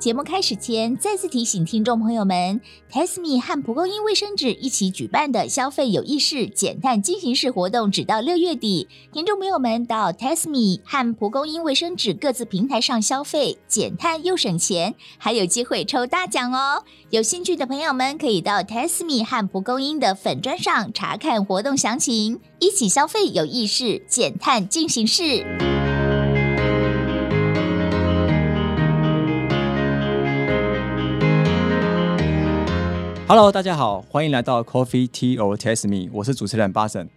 节目开始前，再次提醒听众朋友们，Tasme 和蒲公英卫生纸一起举办的消费有意识减碳进行式活动，直到六月底。听众朋友们到 Tasme 和蒲公英卫生纸各自平台上消费，减碳又省钱，还有机会抽大奖哦！有兴趣的朋友们可以到 Tasme 和蒲公英的粉砖上查看活动详情，一起消费有意识减碳进行式。Hello，大家好，欢迎来到 Coffee Tea or Test Me，我是主持人巴神。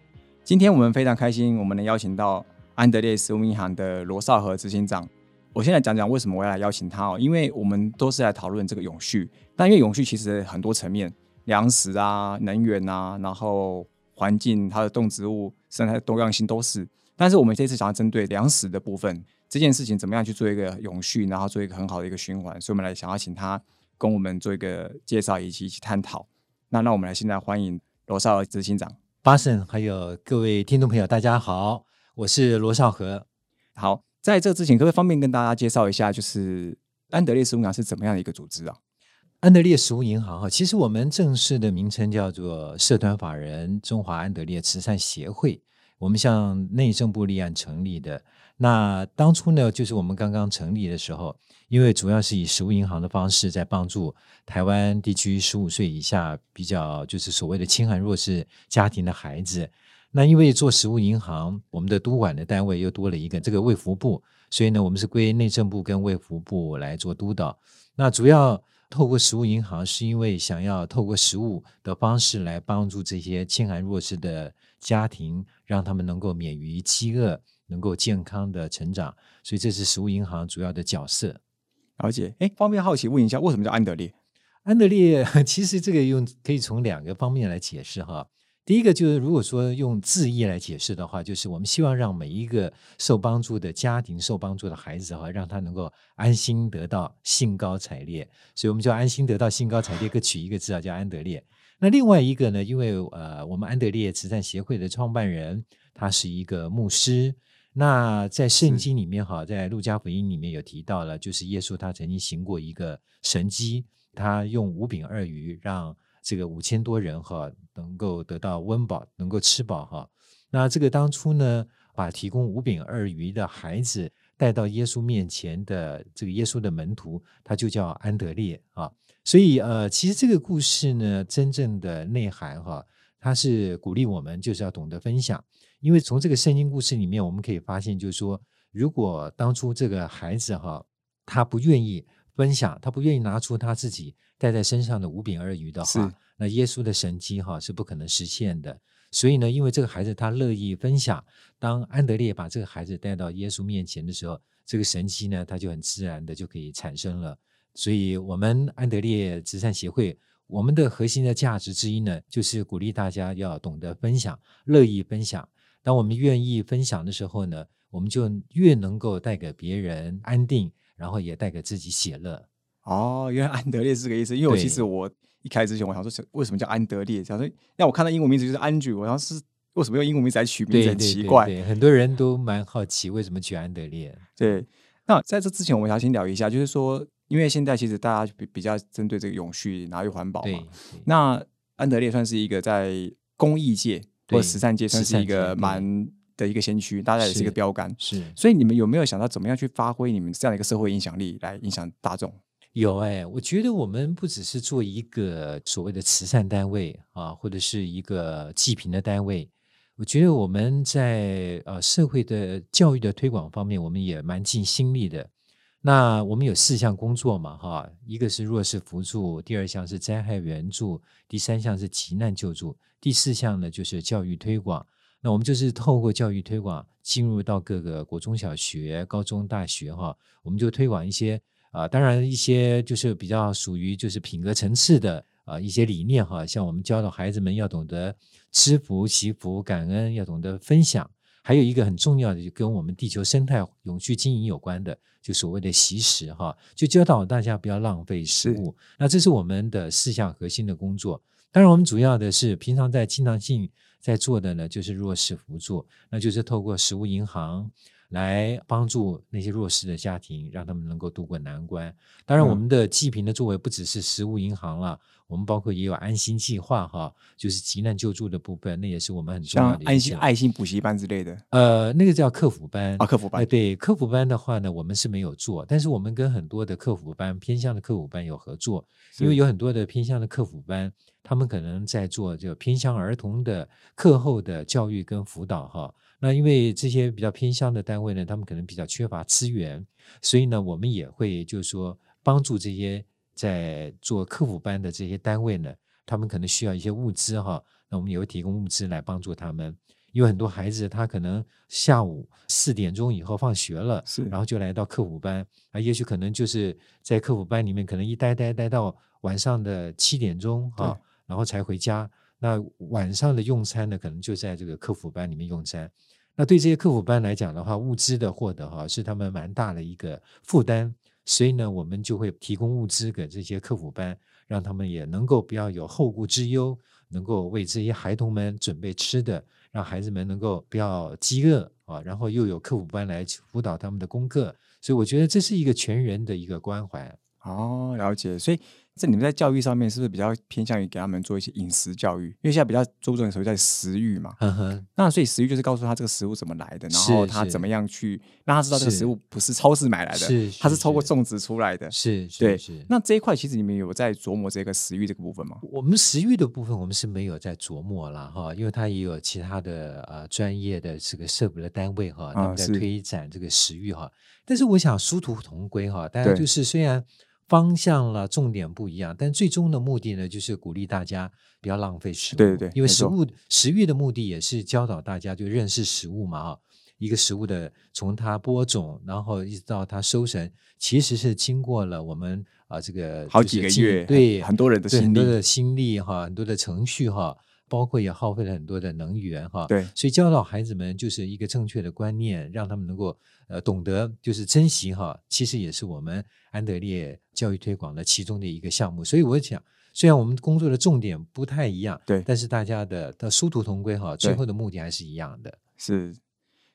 今天我们非常开心，我们能邀请到安德烈食物银行的罗少和执行长。我现在讲讲为什么我要来邀请他哦，因为我们都是来讨论这个永续。但因为永续其实很多层面，粮食啊、能源啊，然后环境、它的动植物生态多样性都是。但是我们这次想要针对粮食的部分这件事情，怎么样去做一个永续，然后做一个很好的一个循环，所以我们来想要请他。跟我们做一个介绍以及一起探讨。那那我们来现在欢迎罗少和执行长巴森，还有各位听众朋友，大家好，我是罗少和。好，在这之前，可不可以方便跟大家介绍一下，就是安德烈食物银行是怎么样的一个组织啊？安德烈食物银行哈，其实我们正式的名称叫做社团法人中华安德烈慈善协会，我们向内政部立案成立的。那当初呢，就是我们刚刚成立的时候，因为主要是以食物银行的方式在帮助台湾地区十五岁以下比较就是所谓的轻寒弱势家庭的孩子。那因为做食物银行，我们的督管的单位又多了一个这个卫福部，所以呢，我们是归内政部跟卫福部来做督导。那主要透过食物银行，是因为想要透过食物的方式来帮助这些轻寒弱势的家庭，让他们能够免于饥饿。能够健康的成长，所以这是食物银行主要的角色。了解，哎，方便好奇问一下，为什么叫安德烈？安德烈 其实这个用可以从两个方面来解释哈。第一个就是，如果说用字义来解释的话，就是我们希望让每一个受帮助的家庭、受帮助的孩子哈，让他能够安心得到兴高采烈，所以我们就安心得到兴高采烈，各取一个字啊，叫安德烈。那另外一个呢，因为呃，我们安德烈慈善协会的创办人他是一个牧师。那在圣经里面哈，在路加福音里面有提到了，就是耶稣他曾经行过一个神迹，他用五饼二鱼让这个五千多人哈能够得到温饱，能够吃饱哈。那这个当初呢，把提供五饼二鱼的孩子带到耶稣面前的这个耶稣的门徒，他就叫安德烈啊。所以呃，其实这个故事呢，真正的内涵哈，它是鼓励我们就是要懂得分享。因为从这个圣经故事里面，我们可以发现，就是说，如果当初这个孩子哈，他不愿意分享，他不愿意拿出他自己带在身上的五饼二鱼的话，那耶稣的神迹哈是不可能实现的。所以呢，因为这个孩子他乐意分享，当安德烈把这个孩子带到耶稣面前的时候，这个神迹呢，他就很自然的就可以产生了。所以，我们安德烈慈善协会，我们的核心的价值之一呢，就是鼓励大家要懂得分享，乐意分享。当我们愿意分享的时候呢，我们就越能够带给别人安定，然后也带给自己喜乐。哦，原来安德烈是这个意思。因为我其实我一开始之前我想说，为什么叫安德烈？想说让我看到英文名字就是 Andrew，我想是为什么用英文名字来取名字很奇怪。很多人都蛮好奇为什么取安德烈。对，那在这之前我们要先聊一下，就是说，因为现在其实大家比比较针对这个永续，然后又环保嘛。那安德烈算是一个在公益界。或慈善界算是一个蛮的一个先驱，大家也是一个标杆。是，所以你们有没有想到怎么样去发挥你们这样的一个社会影响力，来影响大众？有哎，我觉得我们不只是做一个所谓的慈善单位啊，或者是一个济贫的单位，我觉那我们有四项工作嘛，哈，一个是弱势扶助，第二项是灾害援助，第三项是急难救助，第四项呢就是教育推广。那我们就是透过教育推广，进入到各个国中小学、高中、大学，哈，我们就推广一些啊，当然一些就是比较属于就是品格层次的啊一些理念，哈，像我们教导孩子们要懂得知福、祈福、感恩，要懂得分享。还有一个很重要的，就跟我们地球生态永续经营有关的，就所谓的习食哈，就教导大家不要浪费食物。那这是我们的四项核心的工作。当然，我们主要的是平常在经常性在做的呢，就是弱势辅助，那就是透过食物银行来帮助那些弱势的家庭，让他们能够度过难关。当然，嗯我们的济贫的作为不只是食物银行了，我们包括也有安心计划哈，就是急难救助的部分，那也是我们很重要的一项。爱心爱心补习班之类的呃，那个叫客服班啊，客服班哎，对，客服班的话呢，我们是没有做，但是我们跟很多的客服班偏向的客服班有合作，因为有很多的偏向的客服班，他们可能在做这个偏向儿童的课后的教育跟辅导哈。那因为这些比较偏乡的单位呢，他们可能比较缺乏资源，所以呢，我们也会就是说帮助这些在做客服班的这些单位呢，他们可能需要一些物资哈，那我们也会提供物资来帮助他们。因为很多孩子他可能下午四点钟以后放学了，是然后就来到客服班，啊，也许可能就是在客服班里面，可能一待待待到晚上的七点钟对啊，然后才回家。那晚上的用餐呢，可能就在这个客服班里面用餐。那对这些客服班来讲的话，物资的获得哈、是他们蛮大的一个负担，所以呢，我们就会提供物资给这些客服班，让他们也能够不要有后顾之忧，能够为这些孩童们准备吃的，让孩子们能够不要饥饿啊，然后又有客服班来辅导他们的功课，所以我觉得这是一个全人的一个关怀。哦，了解。所以这你们在教育上面是不是比较偏向于给他们做一些饮食教育？因为现在比较注重的时候在食欲嘛，呵呵，那所以食欲就是告诉他这个食物怎么来的，然后他怎么样去让他知道这个食物不是超市买来的，是是它是透过是种植出来的。是对是是。那这一块其实你们有在琢磨这个食欲这个部分吗？我们食欲的部分，我们是没有在琢磨了哈，因为它也有其他的呃专业的这个社服的单位哈，他们在推展这个食欲哈。但是我想殊途同归哈，大家就是虽然方向了重点不一样，但最终的目的呢，就是鼓励大家不要浪费食物。对对对因为食物食欲的目的也是教导大家就认识食物嘛哈。一个食物的从它播种，然后一直到它收成，其实是经过了我们啊、这个好几个月对很多人的心力对很多的心力哈，很多的程序哈，包括也耗费了很多的能源哈。对所以教导孩子们就是一个正确的观念，让他们能够呃懂得就是珍惜哈，其实也是我们安德烈教育推广的其中的一个项目。所以我想，虽然我们工作的重点不太一样，对但是大家的的殊途同归哈，最后的目的还是一样的。是。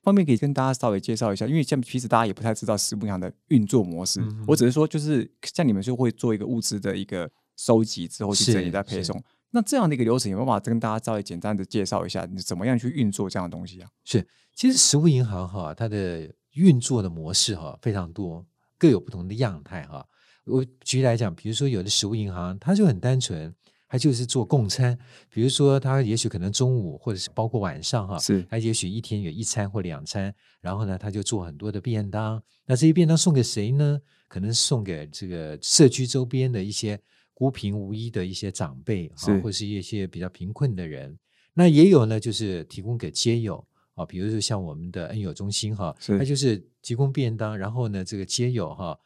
方便可以跟大家稍微介绍一下，因为像其实大家也不太知道食物银行的运作模式。嗯我只是说，就是像你们就会做一个物资的一个收集之后去是整理再配送。那这样的一个流程，有办法跟大家稍微简单的介绍一下，你怎么样去运作这样的东西啊？是，其实食物银行哈，它的运作的模式哈非常多，各有不同的样态哈。我举例来讲，比如说有的食物银行，它就很单纯，它就是做供餐。比如说，它也许可能中午或者是包括晚上哈，是它也许一天有一餐或两餐，然后呢，它就做很多的便当。那这些便当送给谁呢？可能送给这个社区周边的一些孤贫无依的一些长辈是。啊，或是一些比较贫困的人。那也有呢，就是提供给街友啊，比如说像我们的恩友中心哈，是。它就是提供便当，然后呢，这个街友哈，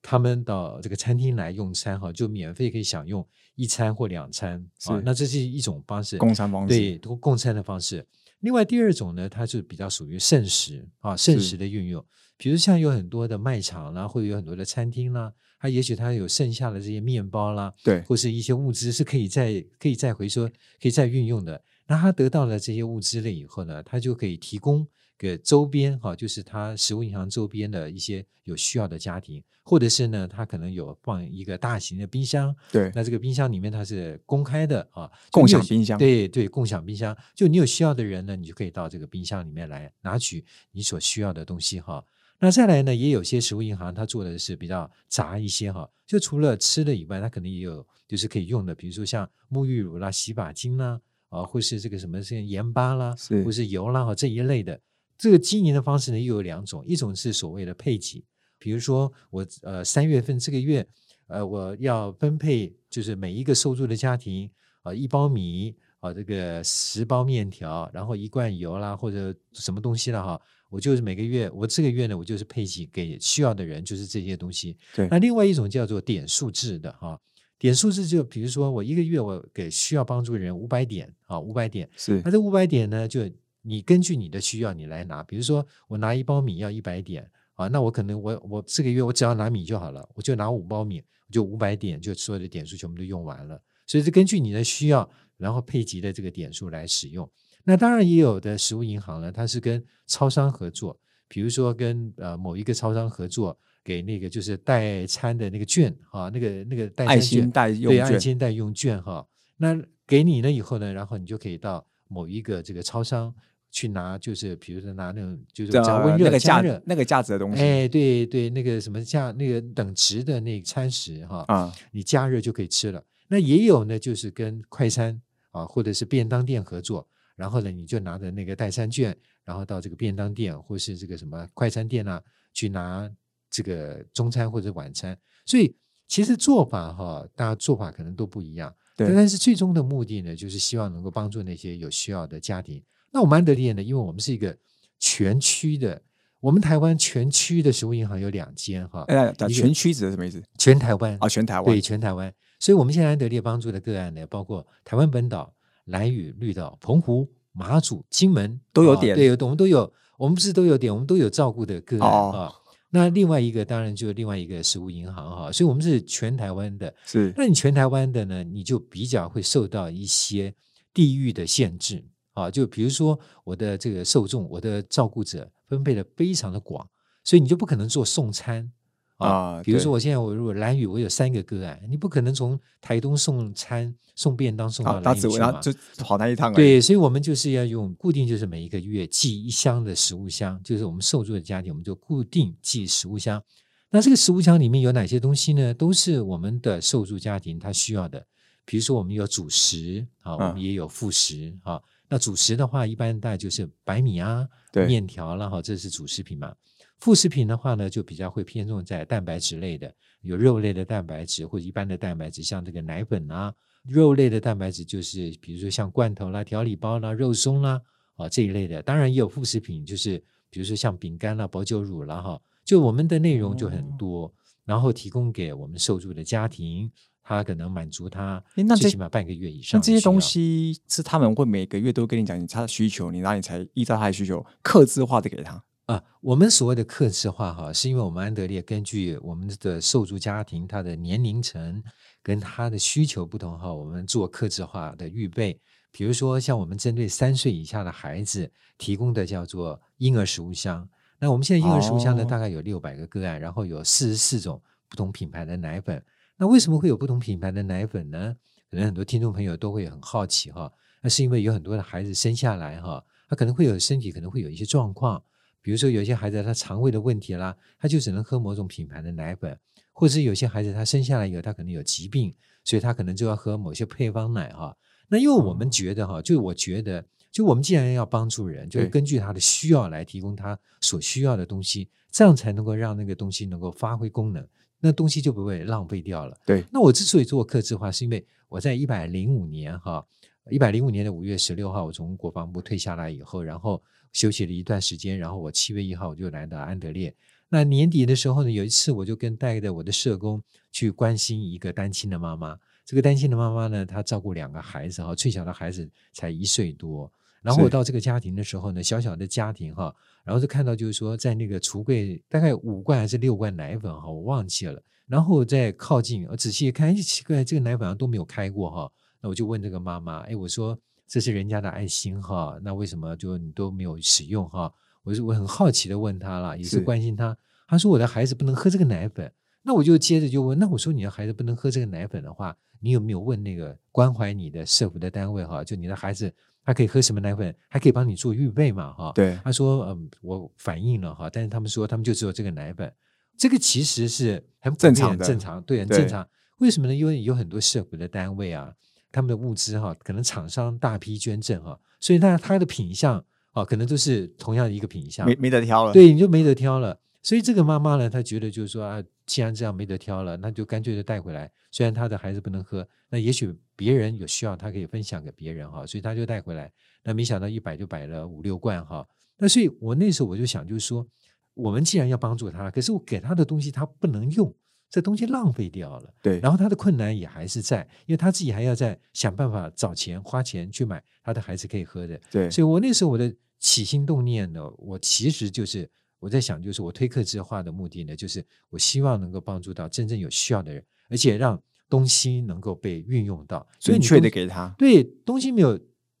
他们到这个餐厅来用餐哈，就免费可以享用一餐或两餐啊是，那这是一种方式，供餐方式。对，共共餐的方式。另外第二种呢，它是比较属于剩食啊，剩食的运用，比如像有很多的卖场啦，或者有很多的餐厅啦，它也许他有剩下的这些面包啦，对或是一些物资是可以再可以再回收、可以再运用的。那他得到了这些物资了以后呢，他就可以提供给周边哈，就是他食物银行周边的一些有需要的家庭，或者是呢，他可能有放一个大型的冰箱，对那这个冰箱里面它是公开的啊，共享冰箱对对，共享冰箱，就你有需要的人呢，你就可以到这个冰箱里面来拿取你所需要的东西哈。那再来呢，也有些食物银行它做的是比较杂一些哈，就除了吃的以外，它可能也有就是可以用的，比如说像沐浴乳啦、洗发精啦，啊，或是这个什么像盐巴啦，是或是油啦哈这一类的。这个经营的方式呢，又有两种，一种是所谓的配给，比如说我呃三月份这个月，呃我要分配就是每一个收入的家庭啊、一包米啊、这个十包面条，然后一罐油啦或者什么东西了哈，我就是每个月我这个月呢我就是配给给需要的人，就是这些东西。对那另外一种叫做点数制的哈。点数制就比如说我一个月我给需要帮助的人五百点啊，五百点，是那这五百点呢，就你根据你的需要你来拿。比如说我拿一包米要一百点啊，那我可能我我这个月我只要拿米就好了，我就拿五包米，我就五百点，就所有的点数全部都用完了。所以是根据你的需要，然后配给的这个点数来使用。那当然也有的食物银行呢，它是跟超商合作。比如说跟呃某一个超商合作，给那个就是代餐的那个券啊，那个那个代爱餐券心代用对爱券，心代用券哈，那给你了以后呢，然后你就可以到某一个这个超商去拿，就是比如说拿那种就是只要温热呃那个价加热，那个价值的东西，哎，对对，那个什么价那个等值的那个餐食哈，啊，你加热就可以吃了。那也有呢，就是跟快餐啊，或者是便当店合作，然后呢，你就拿着那个代餐券，然后到这个便当店或是这个什么快餐店啊，去拿这个中餐或者晚餐。所以其实做法哈，大家做法可能都不一样，对但是最终的目的呢，就是希望能够帮助那些有需要的家庭。那我们安德烈呢，因为我们是一个全区的，我们台湾全区的食物银行有两间哈，哎，全区指的什么意思？全台湾啊，全台湾对，全台湾。所以，我们现在安德烈帮助的个案呢，包括台湾本岛、兰屿、绿岛、澎湖、马祖、金门啊都有点对，我们都有，我们不是都有点，我们都有照顾的个案哦啊。那另外一个当然就是另外一个食物银行哈，所以我们是全台湾的。是那你全台湾的呢，你就比较会受到一些地域的限制啊，就比如说我的这个受众，我的照顾者分配的非常的广，所以你就不可能做送餐啊。比如说，我现在我如果蓝屿我有三个个案，你不可能从台东送餐、送便当送到蓝屿去嘛？就跑那一趟对，所以我们就是要用固定，就是每一个月寄一箱的食物箱，就是我们受助的家庭，我们就固定寄食物箱。那这个食物箱里面有哪些东西呢？都是我们的受助家庭他需要的。比如说，我们有主食啊，我嗯们也有副食啊。那主食的话，一般大概就是白米啊、对面条啦，哈，这是主食品嘛。副食品的话呢，就比较会偏重在蛋白质类的，有肉类的蛋白质或者一般的蛋白质，像这个奶粉啊，肉类的蛋白质就是比如说像罐头啦、调理包啦、肉松啦啊这一类的。当然也有副食品，就是比如说像饼干啦、保酒乳啦哈，就我们的内容就很多，然后提供给我们受助的家庭，他可能满足他那最起码半个月以上的需要。像这些东西是他们会每个月都跟你讲你他的需求，你然后你才依照他的需求克制化的给他。啊，我们所谓的克制化哈，是因为我们安德烈根据我们的受助家庭他的年龄层跟他的需求不同哈，我们做克制化的预备。比如说，像我们针对三岁以下的孩子提供的叫做婴儿食物箱。那我们现在婴儿食物箱呢，哦大概有六百个个案，然后有四十四种不同品牌的奶粉。那为什么会有不同品牌的奶粉呢？可能很多听众朋友都会很好奇哈。那是因为有很多的孩子生下来哈，他可能会有身体可能会有一些状况。比如说，有些孩子他肠胃的问题啦，他就只能喝某种品牌的奶粉，或者是有些孩子他生下来以后他可能有疾病，所以他可能就要喝某些配方奶哈。那因为我们觉得哈，就我觉得，就我们既然要帮助人，就是根据他的需要来提供他所需要的东西，这样才能够让那个东西能够发挥功能，那东西就不会浪费掉了。对，那我之所以做客制化，是因为我在一百零五年哈，一百零五年的五月十六号，我从国防部退下来以后，然后休息了一段时间，然后我七月一号我就来到安德烈。那年底的时候呢，有一次我就跟带着我的社工去关心一个单亲的妈妈。这个单亲的妈妈呢，她照顾两个孩子哈，最小的孩子才一岁多。然后我到这个家庭的时候呢，小小的家庭哈，然后就看到就是说，在那个橱柜大概五罐还是六罐奶粉哈，我忘记了。然后再靠近，我仔细一看，哎，奇怪，这个奶粉好像都没有开过哈。那我就问这个妈妈，哎，我说这是人家的爱心哈，那为什么就你都没有使用哈？我是我很好奇的问他了，也是是关心他。他说我的孩子不能喝这个奶粉。那我就接着就问，那我说你的孩子不能喝这个奶粉的话，你有没有问那个关怀你的社福的单位哈？就你的孩子他可以喝什么奶粉，还可以帮你做预备嘛哈？对，他说嗯，我反映了哈，但是他们说他们就只有这个奶粉，这个其实是很正常的很正常，对，很正常。为什么呢？因为有很多社福的单位啊，他们的物资哈，可能厂商大批捐赠哈，所以那它的品相啊，可能都是同样的一个品相，没没得挑了。，对，你就没得挑了。所以这个妈妈呢，她觉得就是说啊，既然这样没得挑了，那就干脆就带回来。虽然她的孩子不能喝，那也许别人有需要，她可以分享给别人哈，所以她就带回来。那没想到一摆就摆了五六罐哈。那所以我那时候我就想，就是说，我们既然要帮助他，可是我给他的东西他不能用，这东西浪费掉了。对，然后他的困难也还是在，因为他自己还要再想办法找钱花钱去买他的孩子可以喝的。对，所以我那时候我的起心动念呢，我其实就是我在想，就是我推客制化的目的呢，就是我希望能够帮助到真正有需要的人，而且让东西能够被运用到，所以准确的给他。对东西没有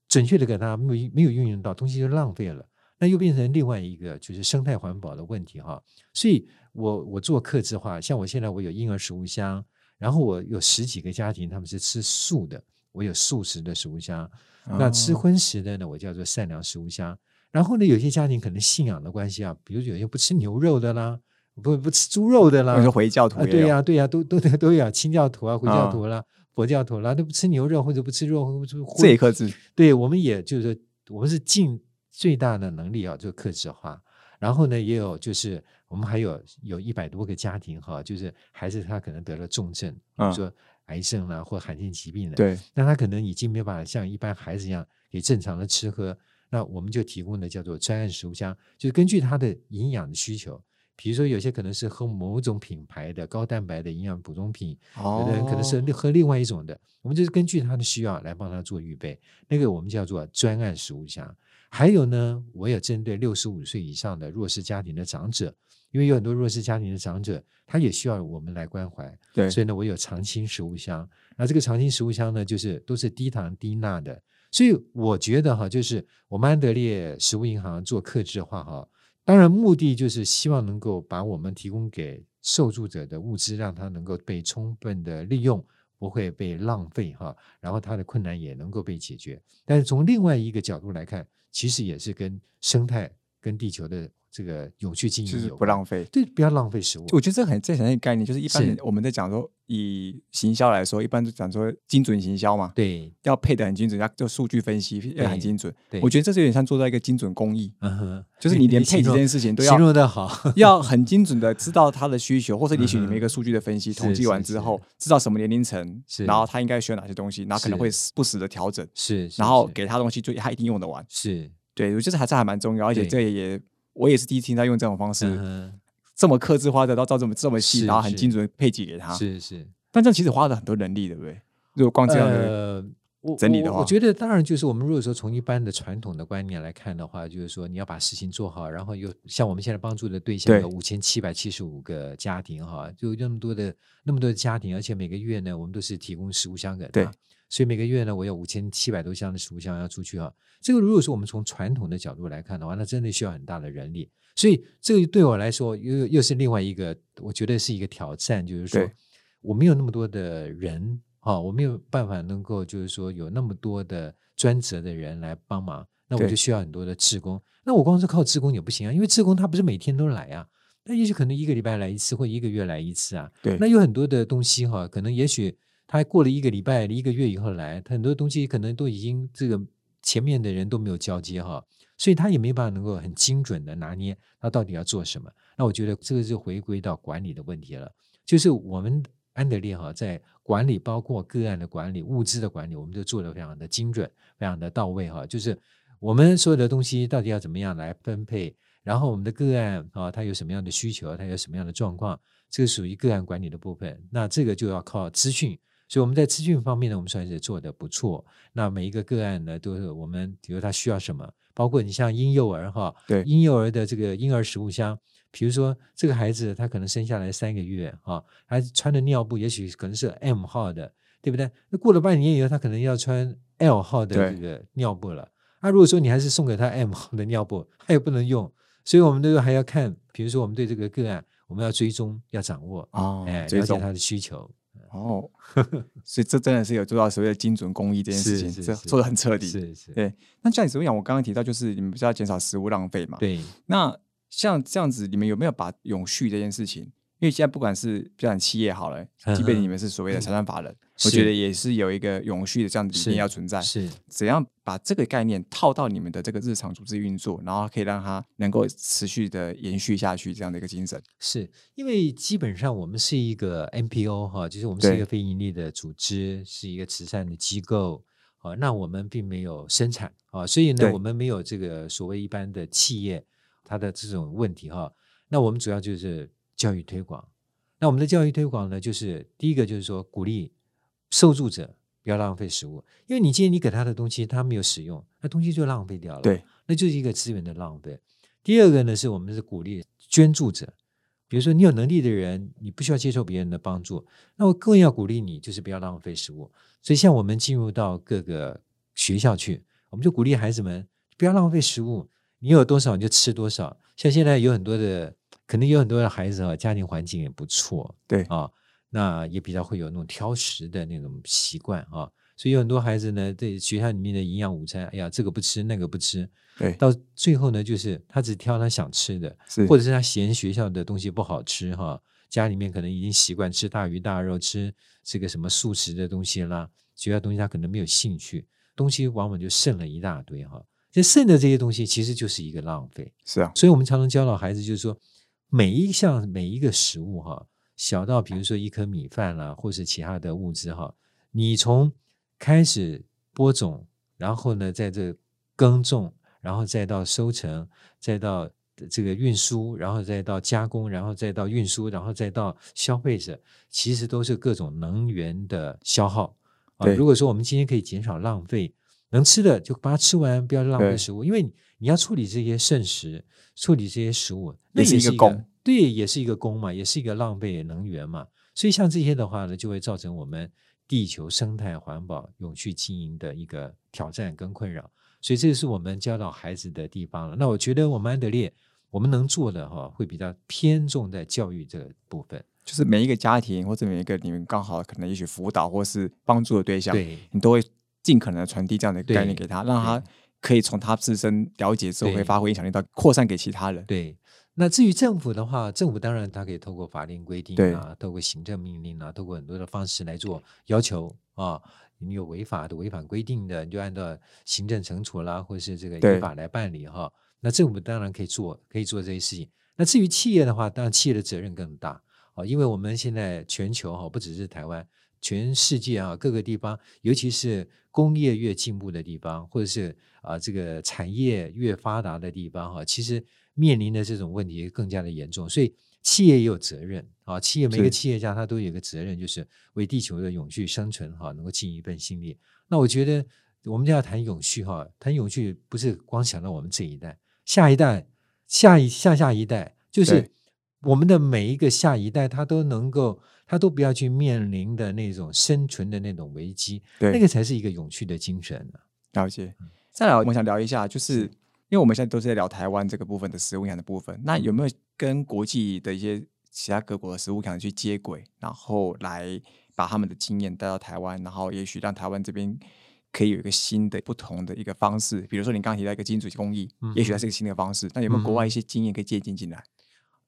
准确的给他没有没有运用到，东西就浪费了。那又变成另外一个就是生态环保的问题哈。所以我我做客制化，像我现在我有婴儿食物箱，然后我有十几个家庭他们是吃素的，我有素食的食物箱。那吃荤食的呢，我叫做善良食物箱。然后呢，有些家庭可能信仰的关系啊，比如有些不吃牛肉的啦，不不吃猪肉的啦，是回教徒啊，对呀对呀，都都都有清教徒啊，回教徒啦，佛教徒啦，都不吃牛肉或者不吃肉，或者这一克制。对，我们也就是说，我们是尽最大的能力啊，做克制化。然后呢，也有就是我们还有有一百多个家庭哈，就是孩子他可能得了重症，比如说癌症啦或罕见疾病的，对，那他可能已经没有办法像一般孩子一样可以正常的吃喝。那我们就提供的叫做专案食物箱，就是根据他的营养的需求，比如说有些可能是喝某种品牌的高蛋白的营养补充品，有的人可能是喝另外一种的，我们就是根据他的需要来帮他做预备。那个我们叫做专案食物箱。还有呢，我也针对六十五岁以上的弱势家庭的长者，因为有很多弱势家庭的长者，他也需要我们来关怀。对，所以呢，我有常青食物箱。那这个常青食物箱呢，就是都是低糖低钠的。所以我觉得哈，就是我们安德烈食物银行做客制化哈，当然目的就是希望能够把我们提供给受助者的物资，让他能够被充分的利用，不会被浪费哈，然后他的困难也能够被解决。但是从另外一个角度来看，其实也是跟生态、跟地球的。这个有序经营就是不浪费，对，不要浪费食物。我觉得这很这很一个概念，就是一般我们在讲说，以行销来说，一般都讲说精准行销嘛，对，要配的很精准，要做数据分析要很精准。对，我觉得这是有点像做到一个精准工艺，就是你连配这件事情都要形容的好，要很精准的知道他的需求，或者也许你们一个数据的分析统计完之后，知道什么年龄层，然后他应该需要哪些东西，然后可能会不时的调整，是，然后给他东西，就他一定用得完。是，对，我觉得还是还蛮重要，而且这也。我也是第一次听他用这种方式，这么克制化的，到到这么这么细，然后很精准的配给给他。是是，但这其实花了很多人力，对不对？如果光这样的整理的话，我觉得当然就是我们如果说从一般的传统的观念来看的话，就是说你要把事情做好，然后又像我们现在帮助的对象有五千七百七十五个家庭哈，就那么多的那么多的家庭，而且每个月呢，我们都是提供食物箱给他。所以每个月呢，我有五千七百多箱的食物箱要出去啊。这个如果说我们从传统的角度来看的话，那真的需要很大的人力。所以这个对我来说又又是另外一个，我觉得是一个挑战，就是说我没有那么多的人啊，我没有办法能够就是说有那么多的专责的人来帮忙，那我就需要很多的志工。那我光是靠志工也不行啊，因为志工他不是每天都来啊，那也许可能一个礼拜来一次，或一个月来一次啊。对，那有很多的东西哈，可能也许。他过了一个礼拜、一个月以后来，他很多东西可能都已经这个前面的人都没有交接哈，所以他也没办法能够很精准的拿捏他到底要做什么。那我觉得这个就回归到管理的问题了，就是我们安德烈哈在管理，包括个案的管理、物资的管理，我们都做的非常的精准、非常的到位哈。就是我们所有的东西到底要怎么样来分配，然后我们的个案啊，他有什么样的需求，他有什么样的状况，这个属于个案管理的部分。那这个就要靠资讯。所以我们在资讯方面呢，我们算是做的不错。那每一个个案呢，都是我们比如他需要什么，包括你像婴幼儿哈，对婴幼儿的这个婴儿食物箱，比如说这个孩子他可能生下来三个月哈，他穿的尿布也许可能是 M 号的，对不对？那过了半年以后，他可能要穿 L 号的这个尿布了。那如果说你还是送给他 M 号的尿布，他也不能用。所以我们都还要看，比如说我们对这个个案，我们要追踪、要掌握哦，哎，了解他的需求。哦，所以这真的是有做到所谓的精准工艺这件事情，这做的很彻底。是是，对。那像你怎么讲我刚刚提到，就是你们不是要减少食物浪费嘛？对。那像这样子，你们有没有把永续这件事情？因为现在不管是不讲企业好了，即便你们是所谓的财产法人，我觉得也是有一个永续的这样的理念要存在。是怎样把这个概念套到你们的这个日常组织运作，然后可以让它能够持续的延续下去这样的一个精神？是因为基本上我们是一个 NPO 哈，就是我们是一个非盈利的组织，是一个慈善的机构啊。那我们并没有生产啊，所以呢，我们没有这个所谓一般的企业它的这种问题哈。那我们主要就是。教育推广，那我们的教育推广呢，就是第一个就是说鼓励受助者不要浪费食物，因为你今天你给他的东西他没有使用，那东西就浪费掉了，对，那就是一个资源的浪费。第二个呢，是我们是鼓励捐助者，比如说你有能力的人，你不需要接受别人的帮助，那我更要鼓励你，就是不要浪费食物。所以像我们进入到各个学校去，我们就鼓励孩子们不要浪费食物。你有多少你就吃多少。像现在有很多的，可能有很多的孩子啊，家庭环境也不错，对啊，那也比较会有那种挑食的那种习惯啊。所以有很多孩子呢，在学校里面的营养午餐，哎呀，这个不吃，那个不吃，对，到最后呢，就是他只挑他想吃的，或者是他嫌学校的东西不好吃哈，家里面可能已经习惯吃大鱼大肉，吃这个什么素食的东西啦，学校东西他可能没有兴趣，东西往往就剩了一大堆哈。这剩的这些东西其实就是一个浪费，是啊，所以我们常常教导孩子，就是说每一项每一个食物哈，小到比如说一颗米饭啦，或是其他的物资哈，你从开始播种，然后呢，在这耕种，然后再到收成，再到这个运输，然后再到加工，然后再到运输，然后再到消费者，其实都是各种能源的消耗啊。对如果说我们今天可以减少浪费，能吃的就把它吃完，不要浪费食物，因为你你要处理这些剩食，处理这些食物，那也是一个工，对，也是一个工嘛，也是一个浪费能源嘛。所以像这些的话呢，就会造成我们地球生态环保、永续经营的一个挑战跟困扰。所以这是我们教导孩子的地方了。那我觉得我们安德烈，我们能做的哈，会比较偏重在教育这个部分。就是每一个家庭或者每一个你们刚好可能也许辅导或是帮助的对象，对你都会尽可能的传递这样的概念给他，让他可以从他自身了解之后，会发挥影响力到扩散给其他人。对，那至于政府的话，政府当然它可以透过法令规定啊，透过行政命令啊，透过很多的方式来做要求啊。你有违法的、违反规定的，你就按照行政惩处啦，或是这个依法来办理哈。那政府当然可以做，可以做这些事情。那至于企业的话，当然企业的责任更大啊，因为我们现在全球哈，不只是台湾，全世界啊各个地方，尤其是工业越进步的地方，或者是啊这个产业越发达的地方哈，其实面临的这种问题更加的严重，所以企业也有责任啊。企业每个企业家他都有一个责任，就是为地球的永续生存哈，能够尽一份心力。那我觉得我们就要谈永续哈，谈永续不是光想到我们这一代，下一代、下一下下一代，就是我们的每一个下一代，他都能够，他都不要去面临的那种生存的那种危机，对，那个才是一个永续的精神呢、了解。再来，我想聊一下，就是因为我们现在都是在聊台湾这个部分的食物营养的部分，那有没有跟国际的一些其他各国的食物营养去接轨，然后来把他们的经验带到台湾，然后也许让台湾这边可以有一个新的、不同的一个方式，比如说你刚刚提到一个金属工艺，嗯也许它是一个新的方式，那有没有国外一些经验可以借鉴进来？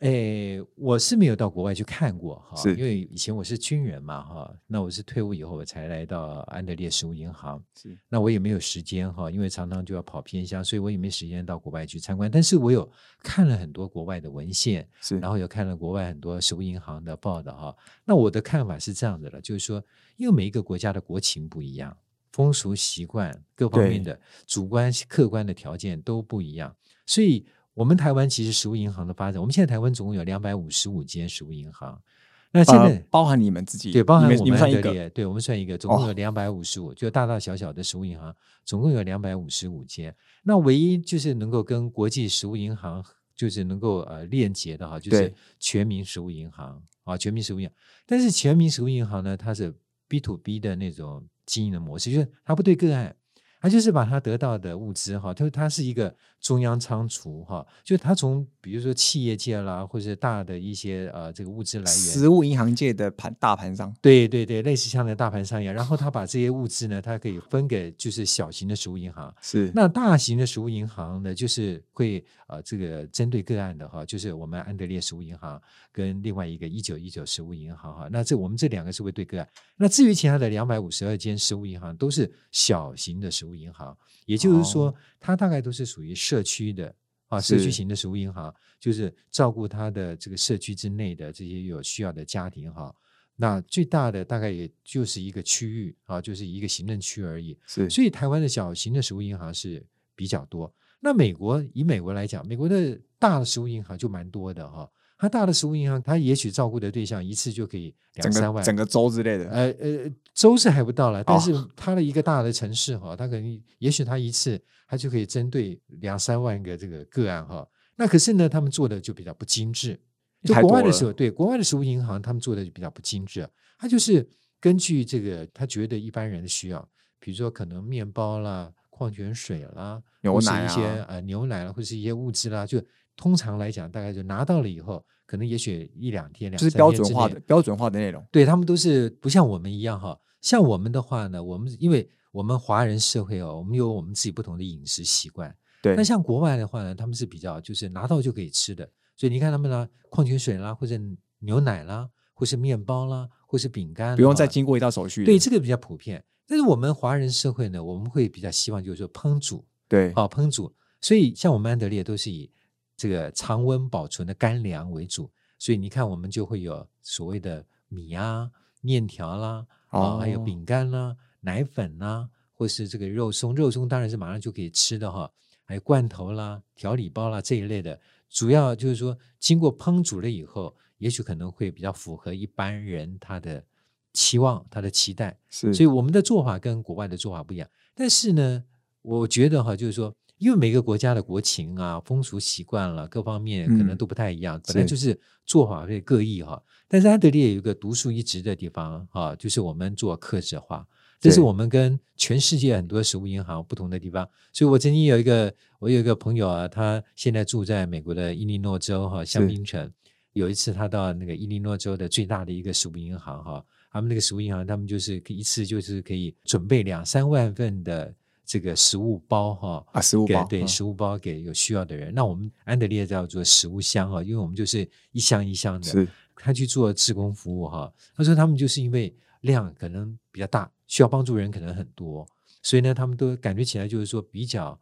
诶，我是没有到国外去看过哈，因为以前我是军人嘛哈，那我是退伍以后我才来到安德烈食物银行，是那我也没有时间哈，因为常常就要跑偏乡，所以我也没时间到国外去参观。但是我有看了很多国外的文献，是，然后有看了国外很多食物银行的报道哈。那我的看法是这样子的了，就是说，因为每一个国家的国情不一样，风俗习惯各方面的主观客观的条件都不一样，所以我们台湾其实食物银行的发展，我们现在台湾总共有两百五十五间食物银行，那现在、呃包含你们自己，对，包含我你们算一个，对我们算一个，总共有哦两百五十五，就大大小小的食物银行，总共有两百五十五间。那唯一就是能够跟国际食物银行就是能够呃链接的哈，就是全民食物银行啊，全民食物银行。但是全民食物银行呢，它是 B to B 的那种经营的模式，就是它不对个案。它就是把他得到的物资哈，它它是一个中央仓储哈，就是它从比如说企业界啦，或者大的一些呃这个物资来源，食物银行界的盘大盘商，对对对，类似像那大盘商一样，然后他把这些物资呢，他可以分给就是小型的食物银行，是。那大型的食物银行呢，就是会呃这个针对个案的哈，就是我们安德烈食物银行跟另外一个一九一九食物银行哈，那这我们这两个是会对个案。那至于其他的两百五十二间食物银行都是小型的食物银行，也就是说，哦它大概都是属于社区的。啊，社区型的食物银行就是照顾它的这个社区之内的这些有需要的家庭哈。那最大的大概也就是一个区域啊，就是一个行政区而已。是，所以台湾的小型的食物银行是比较多。那美国以美国来讲，美国的大的食物银行就蛮多的哈。它大的食物银行，他也许照顾的对象一次就可以两三万，整个州之类的，呃呃，州是还不到了，但哦是他的一个大的城市哈，它可能也许他一次他就可以针对两三万个这个个案哈。那可是呢，他们做的就比较不精致。就国外的时候，对国外的食物银行，他们做的就比较不精致，他就是根据这个他觉得一般人的需要，比如说可能面包啦、矿泉水啦，牛奶一些啊呃牛奶啦，或是一些物质啦，就通常来讲，大概就拿到了以后，可能也许一两天、两就是标准化的标准化的内容。对他们都是不像我们一样哈，像我们的话呢，我们因为我们华人社会哦，我们有我们自己不同的饮食习惯。对那，像国外的话呢，他们是比较就是拿到就可以吃的，所以你看他们拿矿泉水啦，或者牛奶啦，或是面包啦，或是饼干，不用再经过一道手续。对这个比较普遍。但是我们华人社会呢，我们会比较希望就是说烹煮，对好、烹煮，所以像我们安德烈都是以这个常温保存的干粮为主，所以你看我们就会有所谓的米啊、面条啦，啊、还有哦。饼干啦、奶粉啦，或是这个肉松，肉松当然是马上就可以吃的哈，还有罐头啦、调理包啦这一类的，主要就是说经过烹煮了以后，也许可能会比较符合一般人他的期望、他的期待，是，所以我们的做法跟国外的做法不一样。但是呢，我觉得哈，就是说，因为每个国家的国情啊、风俗习惯了各方面可能嗯都不太一样，本来就是做法会各异哈。但是安德烈有一个独树一帜的地方啊，就是我们做客制化，这是我们跟全世界很多食物银行不同的地方。所以我曾经有一个，我有一个朋友啊，他现在住在美国的伊利诺州哈香槟城。有一次他到那个伊利诺州的最大的一个食物银行哈，他们那个食物银行，他们就是一次就是可以准备两三万份的这个食物包哈，啊，食物包对食物包给有需要的人。那我们安德烈叫做食物箱啊，因为我们就是一箱一箱的，是。他去做志工服务哈。他说他们就是因为量可能比较大，需要帮助人可能很多，所以呢，他们都感觉起来就是说比较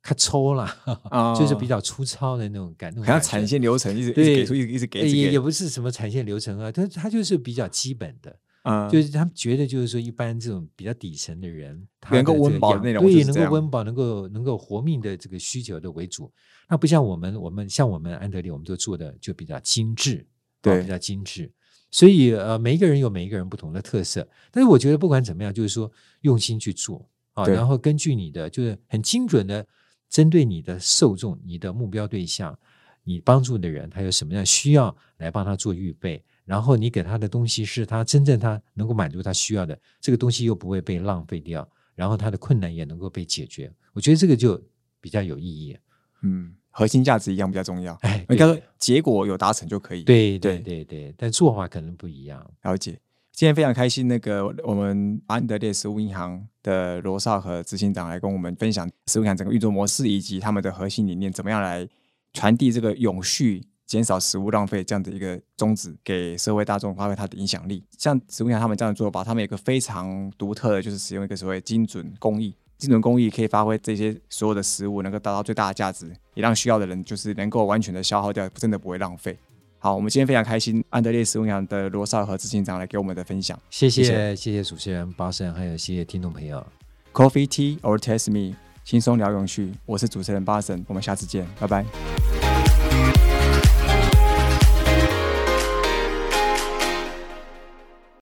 咔抽啦，啊。就是比较粗糙的那种感，好像产线流程一直一直对给出，一直一直给，呃也也不是什么产线流程啊，它它就是比较基本的，嗯，就是他们觉得就是说一般这种比较底层的人，他能够温饱对，能够温饱，能够能够活命的这个需求的为主。那不像我们，我们像我们安德烈，我们都做的就比较精致，啊对。比较精致。所以呃，每一个人有每一个人不同的特色，但是我觉得不管怎么样，就是说用心去做啊，然后根据你的就是很精准的针对你的受众、你的目标对象、你帮助的人，他有什么样需要来帮他做预备，然后你给他的东西是他真正他能够满足他需要的，这个东西又不会被浪费掉，然后他的困难也能够被解决，我觉得这个就比较有意义。嗯，核心价值一样比较重要。哎，应该说对结果有达成就可以。，对对对对对，但做法可能不一样。了解。今天非常开心，那个我们安德烈食物银行的罗少和执行长来跟我们分享食物银行整个运作模式以及他们的核心理念，怎么样来传递这个永续、减少食物浪费这样的一个宗旨给社会大众，发挥它的影响力。像食物银行他们这样的做法，他们有一个非常独特的，就是使用一个所谓精准工艺。精准工艺可以发挥这些所有的食物能够达到最大的价值，也让需要的人就是能够完全的消耗掉，真的不会浪费。好，我们今天非常开心，安德烈食物银的罗少和执行长来给我们的分享。谢谢谢谢谢主持人巴神，还有谢谢听众朋友。Coffee Tea or Taste Me，轻松聊永续。我是主持人巴神，我们下次见，拜拜。